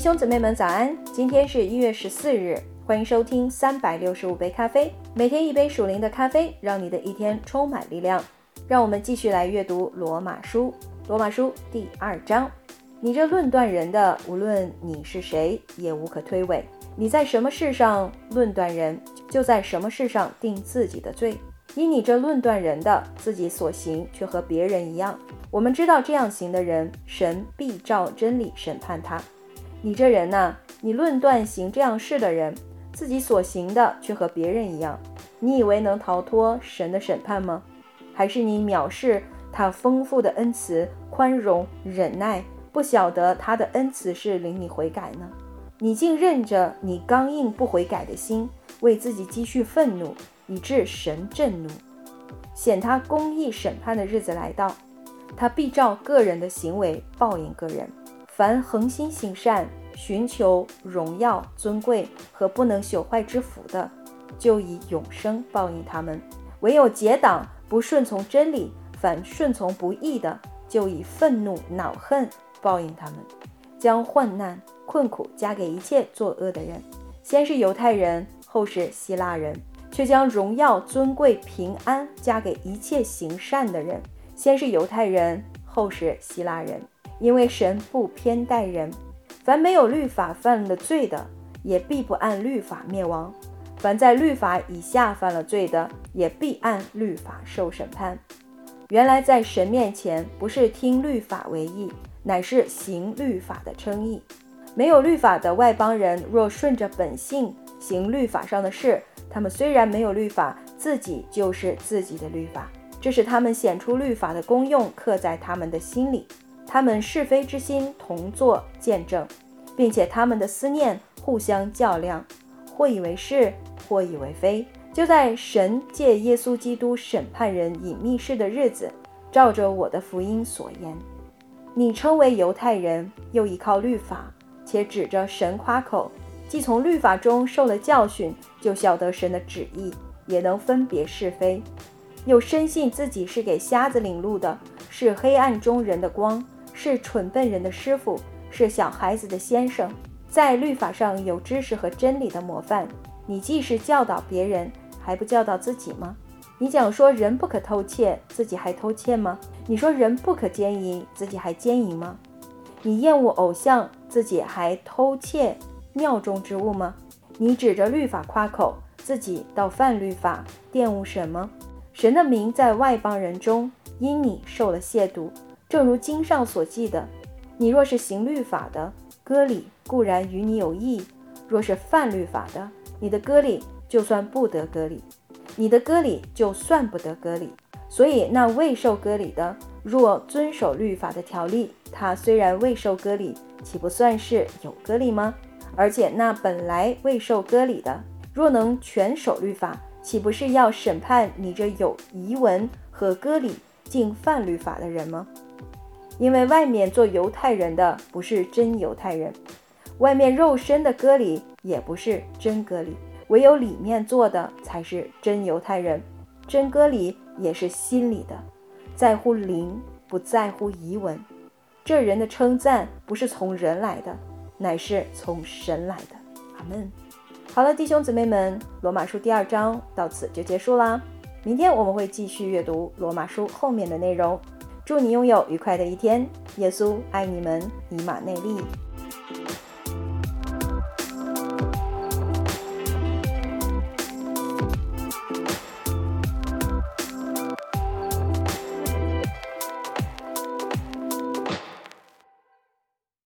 弟兄姊妹们早安！今天是一月十四日，欢迎收听三百六十五杯咖啡，每天一杯属灵的咖啡，让你的一天充满力量。让我们继续来阅读罗马书，罗马书第二章。你这论断人的，无论你是谁，也无可推诿。你在什么事上论断人，就在什么事上定自己的罪。以你这论断人的，自己所行却和别人一样。我们知道这样行的人，神必照真理审判他。你这人呐，你论断行这样事的人，自己所行的却和别人一样，你以为能逃脱神的审判吗？还是你藐视他丰富的恩慈、宽容、忍耐，不晓得他的恩慈是领你悔改呢？你竟任着你刚硬不悔改的心，为自己积蓄愤怒，以致神震怒，显他公义审判的日子来到，他必照个人的行为报应个人。凡恒心行善、寻求荣耀、尊贵和不能朽坏之福的，就以永生报应他们；唯有结党不顺从真理，反顺从不义的，就以愤怒、恼恨报应他们，将患难、困苦加给一切作恶的人。先是犹太人，后是希腊人，却将荣耀、尊贵、平安加给一切行善的人。先是犹太人，后是希腊人。因为神不偏待人，凡没有律法犯了罪的，也必不按律法灭亡；凡在律法以下犯了罪的，也必按律法受审判。原来在神面前，不是听律法为义，乃是行律法的称义。没有律法的外邦人，若顺着本性行律法上的事，他们虽然没有律法，自己就是自己的律法，这是他们显出律法的功用，刻在他们的心里。他们是非之心同作见证，并且他们的思念互相较量，或以为是，或以为非。就在神借耶稣基督审判人隐秘事的日子，照着我的福音所言，你称为犹太人，又依靠律法，且指着神夸口，既从律法中受了教训，就晓得神的旨意，也能分别是非，又深信自己是给瞎子领路的，是黑暗中人的光。是蠢笨人的师傅，是小孩子的先生，在律法上有知识和真理的模范。你既是教导别人，还不教导自己吗？你讲说人不可偷窃，自己还偷窃吗？你说人不可奸淫，自己还奸淫吗？你厌恶偶像，自己还偷窃庙中之物吗？你指着律法夸口，自己倒犯律法，玷污什么？神的名在外邦人中因你受了亵渎。正如经上所记的，你若是行律法的，割礼固然与你有益；若是犯律法的，你的割礼就算不得割礼，你的割礼就算不得割礼。所以那未受割礼的，若遵守律法的条例，他虽然未受割礼，岂不算是有割礼吗？而且那本来未受割礼的，若能全守律法，岂不是要审判你这有遗文和割礼竟犯律法的人吗？因为外面做犹太人的不是真犹太人，外面肉身的割礼也不是真割礼，唯有里面做的才是真犹太人。真割礼也是心里的，在乎灵，不在乎遗文。这人的称赞不是从人来的，乃是从神来的。阿门。好了，弟兄姊妹们，罗马书第二章到此就结束啦。明天我们会继续阅读罗马书后面的内容。祝你拥有愉快的一天，耶稣爱你们，以马内利。